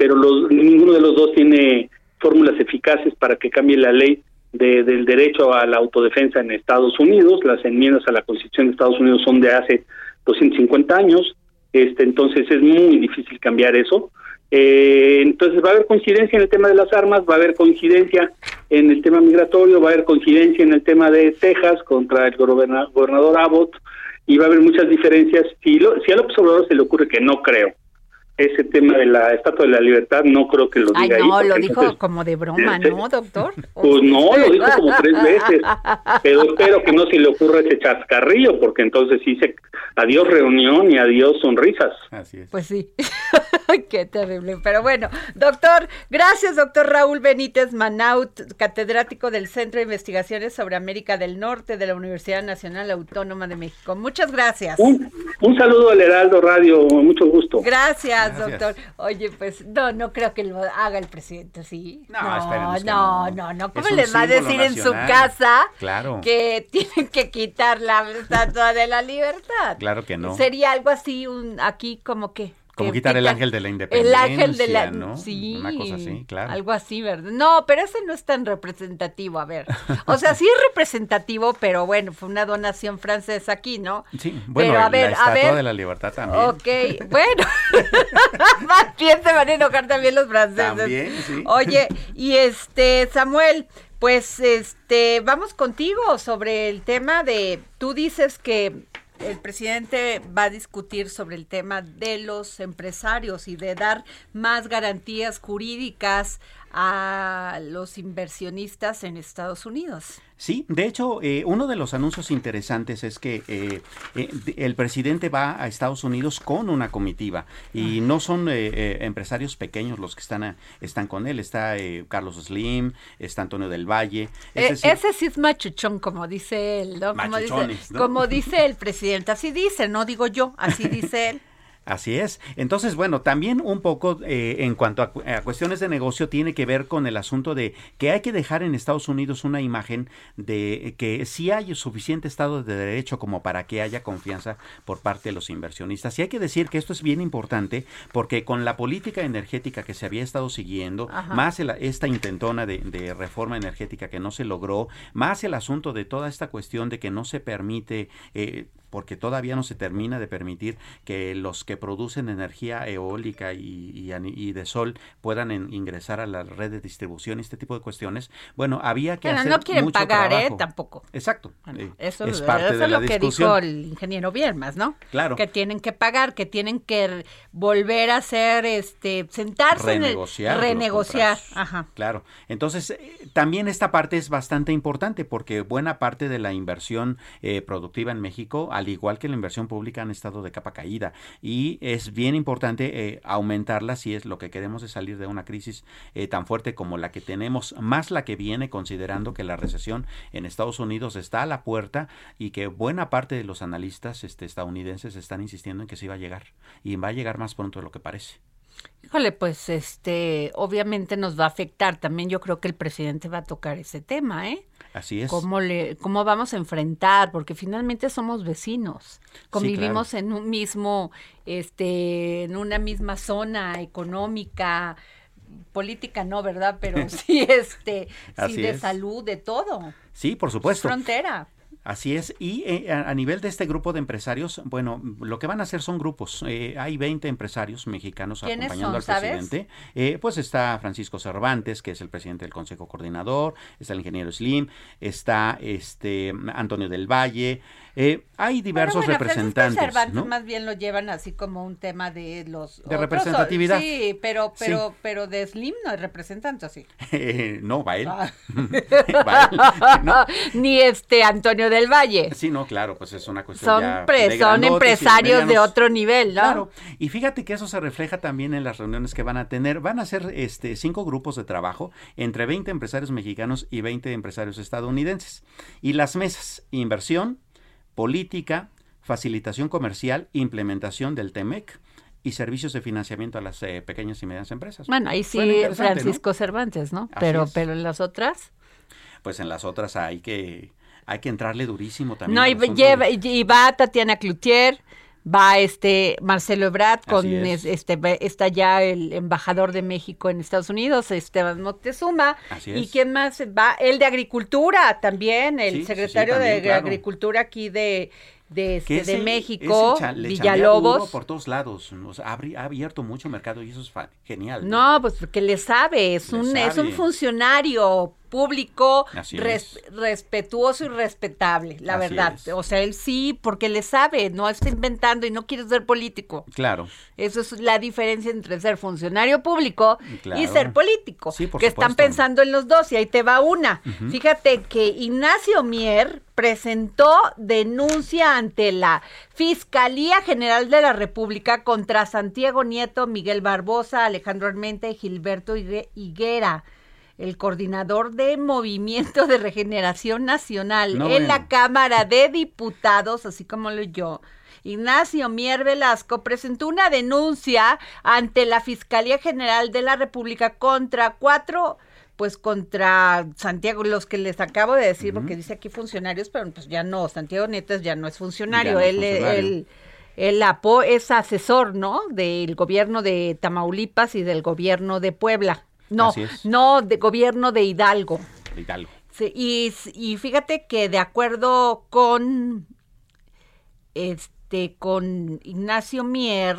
pero los, ninguno de los dos tiene fórmulas eficaces para que cambie la ley de, del derecho a la autodefensa en Estados Unidos. Las enmiendas a la Constitución de Estados Unidos son de hace 250 años, este, entonces es muy difícil cambiar eso. Eh, entonces va a haber coincidencia en el tema de las armas, va a haber coincidencia en el tema migratorio, va a haber coincidencia en el tema de Texas contra el gobernador Abbott y va a haber muchas diferencias. Si, lo, si al observador se le ocurre que no creo, ese tema de la Estatua de la Libertad no creo que lo diga Ay, no, ahí. lo dijo como de broma, ¿no, doctor? Pues no, lo dijo como tres veces. Pero espero que no se le ocurra ese chascarrillo, porque entonces dice adiós reunión y adiós sonrisas. Así es. Pues sí. Qué terrible. Pero bueno, doctor, gracias, doctor Raúl Benítez Manaut, catedrático del Centro de Investigaciones sobre América del Norte de la Universidad Nacional Autónoma de México. Muchas gracias. Un, un saludo al Heraldo Radio, mucho gusto. Gracias, doctor. Oye, pues no, no creo que lo haga el presidente, ¿sí? No, no, que no, no. no, ¿Cómo les va a decir en su casa Claro. que tienen que quitar la estatua de la libertad? Claro que no. Sería algo así, un aquí como que Como quitar el ángel de la El independencia, ángel de la ¿no? sí, Una cosa así, claro. Algo así, ¿verdad? No, pero ese no es tan representativo, a ver. O sea, sí es representativo, pero bueno, fue una donación francesa aquí, ¿no? Sí, bueno, Pero a la ver, a Estatua ver. de la Libertad también. Ok, bueno. Más bien se van a enojar también los franceses. También, sí. Oye, y este, Samuel, pues este, vamos contigo sobre el tema de, tú dices que el presidente va a discutir sobre el tema de los empresarios y de dar más garantías jurídicas a los inversionistas en Estados Unidos. Sí, de hecho, eh, uno de los anuncios interesantes es que eh, eh, el presidente va a Estados Unidos con una comitiva y no son eh, empresarios pequeños los que están, a- están con él. Está eh, Carlos Slim, está Antonio del Valle. es decir, ese sí es machuchón, como dice él, ¿no? Como dice, Machuchones, ¿no? como dice el presidente, así dice, no digo yo, así dice él. Así es. Entonces, bueno, también un poco eh, en cuanto a, a cuestiones de negocio tiene que ver con el asunto de que hay que dejar en Estados Unidos una imagen de que sí hay suficiente Estado de Derecho como para que haya confianza por parte de los inversionistas. Y hay que decir que esto es bien importante porque con la política energética que se había estado siguiendo, Ajá. más el- esta intentona de, de reforma energética que no se logró, más el asunto de toda esta cuestión de que no se permite... eh, porque todavía no se termina de permitir que los que producen energía eólica y, y y de sol puedan en- ingresar a la red de distribución y este tipo de cuestiones. Bueno, había que Bueno, hacer no quieren mucho pagar, ¿eh? trabajo. Tampoco. Exacto. eh, Eso, es parte eso de es la lo que dijo el ingeniero Biermas, ¿no? Claro. Que tienen que pagar, que tienen que volver a hacer, este, sentarse en el- renegociar. renegociar. Ajá. Claro. Entonces, eh, también esta parte es bastante importante porque buena parte de la inversión eh, productiva en México, al igual que la inversión pública, han estado de capa caída. Y es bien importante eh, aumentarla si es lo que queremos de salir de una crisis eh, tan fuerte como la que tenemos, más la que viene, considerando que la recesión en Estados Unidos está a la puerta y que buena parte de los analistas este, estadounidenses están insistiendo en que sí va a llegar. Y va a llegar más pronto de lo que parece. Híjole, pues este, obviamente nos va a afectar. También yo creo que el presidente va a tocar ese tema, ¿eh? Así es. ¿Cómo, le, ¿Cómo vamos a enfrentar? Porque finalmente somos vecinos, convivimos en un mismo, este, en una misma zona económica, política no, ¿verdad? Pero sí, este, sí de es. salud, de todo. Sí, por supuesto. Frontera. Así es, y eh, a, nivel de este grupo de empresarios, bueno, lo que van a hacer son grupos. Eh, hay 20 empresarios mexicanos ¿Quiénes acompañando son, al presidente. Eh, pues está Francisco Cervantes, que es el presidente del Consejo Coordinador, está el ingeniero Slim, está este Antonio del Valle. eh, hay diversos Bueno, Francisco representantes. Cervantes ¿no? más bien lo llevan así como un tema de los De otros, representatividad. Sí, pero Sí. pero pero de Slim no hay representante así. no, va él. Ah. Va él, ¿no? Ni este Antonio del Valle. Sí, no, claro, pues es una cuestión Son, ya pre- de son empresarios de otro nivel, ¿no? Claro, y fíjate que eso se refleja también en las reuniones que van a tener. Van a ser este, cinco grupos de trabajo entre 20 empresarios mexicanos y 20 empresarios estadounidenses. Y las mesas, inversión, política, facilitación comercial, implementación del TEMEC y servicios de financiamiento a las eh, pequeñas y medianas empresas. Bueno, ahí sí. Francisco Cervantes, ¿no? Así Pero es. pero en las otras Pues en las otras hay que, hay que entrarle durísimo también. no y, lleva, de- y va Tatiana Cloutier, va este Marcelo Ebrard con es. es- este está ya el embajador de México en Estados Unidos, Esteban Moctezuma Así y es. quién más va el de Agricultura también, el Sí, sí, sí, secretario también, de claro. Agricultura aquí de de, este, que de ese- México, ese Villalobos. por todos lados. O sea, ha, abierto mucho mercado y eso es genial. No, pues porque le sabe, es Le un es un sabe. funcionario público res- respetuoso y respetable, la Así verdad. es. O sea, él sí, porque le sabe, no está inventando y no quiere ser político. Claro. Eso es la diferencia entre ser funcionario público y ser político. Sí, por que están pensando en los dos y ahí te va una. Fíjate que Ignacio Mier presentó denuncia ante la Fiscalía General de la República contra Santiago Nieto, Miguel Barbosa, Alejandro Armenta y Gilberto Higue- Higuera, el coordinador de Movimiento de Regeneración Nacional No, en la. Cámara de Diputados, así como lo yo. Ignacio Mier Velasco presentó una denuncia ante la Fiscalía General de la República contra cuatro, pues contra Santiago, los que les acabo de decir, porque dice aquí funcionarios, pero pues ya no, Santiago Nieto ya no es funcionario, es él, funcionario. él- él apo- es asesor, ¿no? Del gobierno de Tamaulipas y del gobierno de Puebla. No, no, de gobierno de Hidalgo. Hidalgo. Sí, y, y fíjate que de acuerdo con este con Ignacio Mier,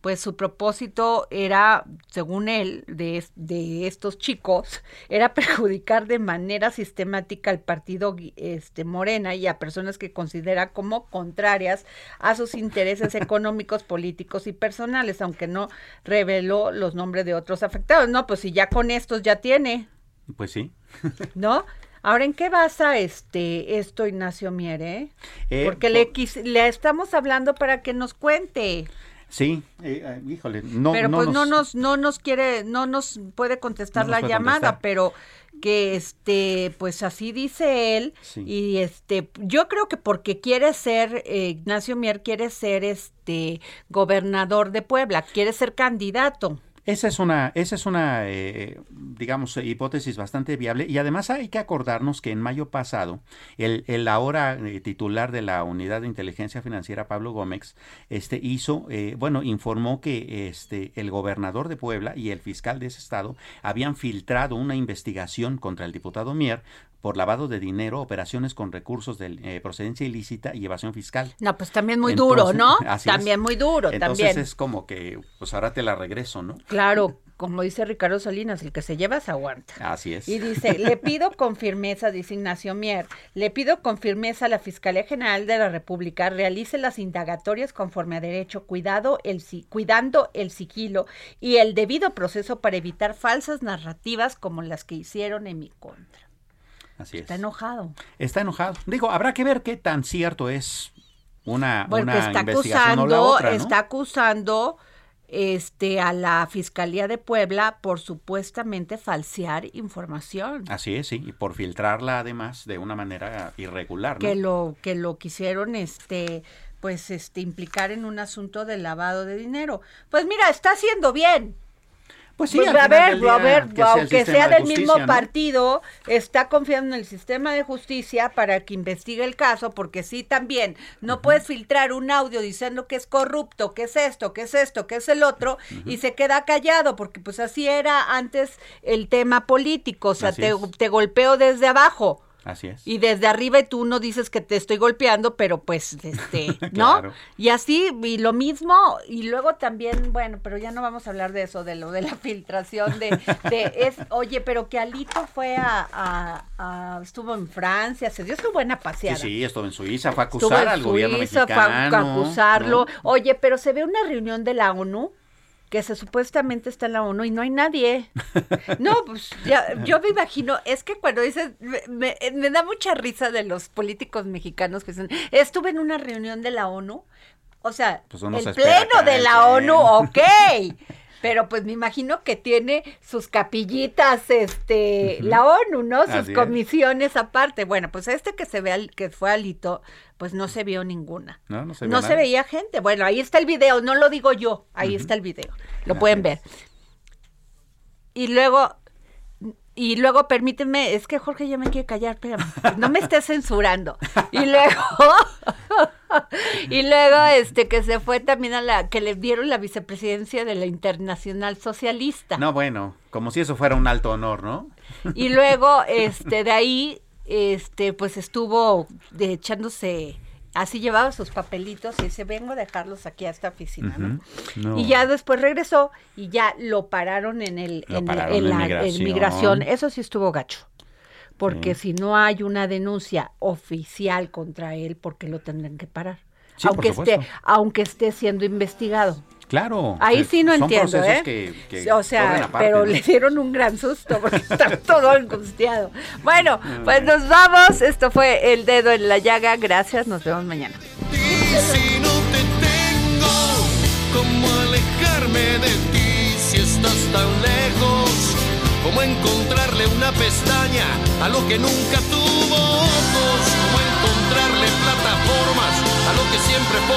pues su propósito era, según él, de, de estos chicos, era perjudicar de manera sistemática al partido este, Morena y a personas que considera como contrarias a sus intereses económicos, políticos y personales, aunque no reveló los nombres de otros afectados. No, pues si ya con estos ya tiene. Pues sí. ¿no? Ahora, ¿en qué basa este esto Ignacio Miere? Eh, Porque le, quis- le estamos hablando para que nos cuente, Sí, eh, eh, híjole, no, pero no pues no nos- nos no nos quiere, no nos puede contestar No nos la puede llamada, contestar. pero que este, pues así dice él Sí. y este, yo creo que porque quiere ser eh, Ignacio Mier quiere ser este gobernador de Puebla, quiere ser candidato. Esa es una, esa es una, eh, digamos, hipótesis bastante viable. Y además hay que acordarnos que en mayo pasado el, el ahora eh, titular de la Unidad de Inteligencia Financiera, Pablo Gómez, este hizo, eh, bueno, informó que este el gobernador de Puebla y el fiscal de ese estado habían filtrado una investigación contra el diputado Mier por lavado de dinero, operaciones con recursos de eh, procedencia ilícita y evasión fiscal. No, pues también muy duro, ¿no? así es. También muy duro, Entonces también. es como que, pues ahora te la regreso, ¿no? Claro, como dice Ricardo Salinas, el que se lleva se aguanta. Así es. Y dice, le pido con firmeza, dice Ignacio Mier, le pido con firmeza a la Fiscalía General de la República realice las indagatorias conforme a derecho, cuidado el, cuidando el sigilo y el debido proceso para evitar falsas narrativas como las que hicieron en mi contra. Así es. Está enojado. Está enojado. Digo, habrá que ver qué tan cierto es una, Porque una está investigación o la acusando, otra, ¿no? está acusando este a la Fiscalía de Puebla por supuestamente falsear información. Así es, sí, y por filtrarla además de una manera irregular, ¿no? que lo que lo quisieron este pues este implicar en un asunto de lavado de dinero. Pues mira, está haciendo bien. Pues sí, Pues a ver, ver, que aunque sea de del justicia, mismo ¿no? partido, está confiando en el sistema de justicia para que investigue el caso, porque sí también no puedes filtrar un audio diciendo que es corrupto, que es esto, que es esto, que es el otro, y se queda callado, porque pues así era antes el tema político, o sea, te, te golpeo desde abajo. Así es. Y desde arriba y tú no dices que te estoy golpeando, pero pues, este, ¿no? Claro. Y así, y lo mismo, y luego también, bueno, pero ya no vamos a hablar de eso, de lo de la filtración, de, de es, oye, pero que Alito fue a, a- a- estuvo en Francia, se dio su buena paseada. sí, estuvo en Suiza, fue a acusar al gobierno Suiza, fue mexicano. a acusarlo. ¿no? Oye, pero se ve una reunión de la ONU que se supuestamente está en la ONU y no hay nadie. No, pues ya, yo me imagino, es que cuando dices, me, me- me da mucha risa de los políticos mexicanos que dicen, estuve en una reunión de la ONU, o sea, Pues el pleno de la ONU, ok. Pero pues me imagino que tiene sus capillitas, este, la ONU, ¿no? Sus Así es. comisiones aparte. Bueno, pues este que se ve, al- que fue Alito, pues no se vio ninguna. No, no se No nada. se veía gente. Bueno, ahí está el video, no lo digo yo, ahí está el video. Lo Así pueden es. ver. Y luego, y luego permíteme, es que Jorge ya me quiere callar, espérame, no me estés censurando. Y luego, y luego, este, que se fue también a la, que le dieron la vicepresidencia de la Internacional Socialista. No, bueno, como si eso fuera un alto honor, ¿no? Y luego, este, de ahí, este, pues estuvo de echándose, así llevaba sus papelitos y dice, vengo a dejarlos aquí a esta oficina, ¿no? Y ya después regresó y ya lo pararon en el en, pararon en en la en migración. Eso sí estuvo gacho. Porque Sí. si no hay una denuncia oficial contra él, ¿por qué lo tendrán que parar? Sí, aunque esté aunque esté siendo investigado. Claro. Ahí eh, sí no son entiendo, procesos ¿eh? que- que o sea, aparte, pero ¿no? le dieron un gran susto porque está todo angustiado. Bueno, Ah. pues nos vamos. Esto fue El Dedo en la Llaga. Gracias, nos vemos mañana. si no te tengo? ¿Cómo alejarme de ti si estás tan lejos? ¿Cómo encontrarle una pestaña a lo que nunca tuvo ojos? ¿Cómo encontrarle plataformas a lo que siempre fue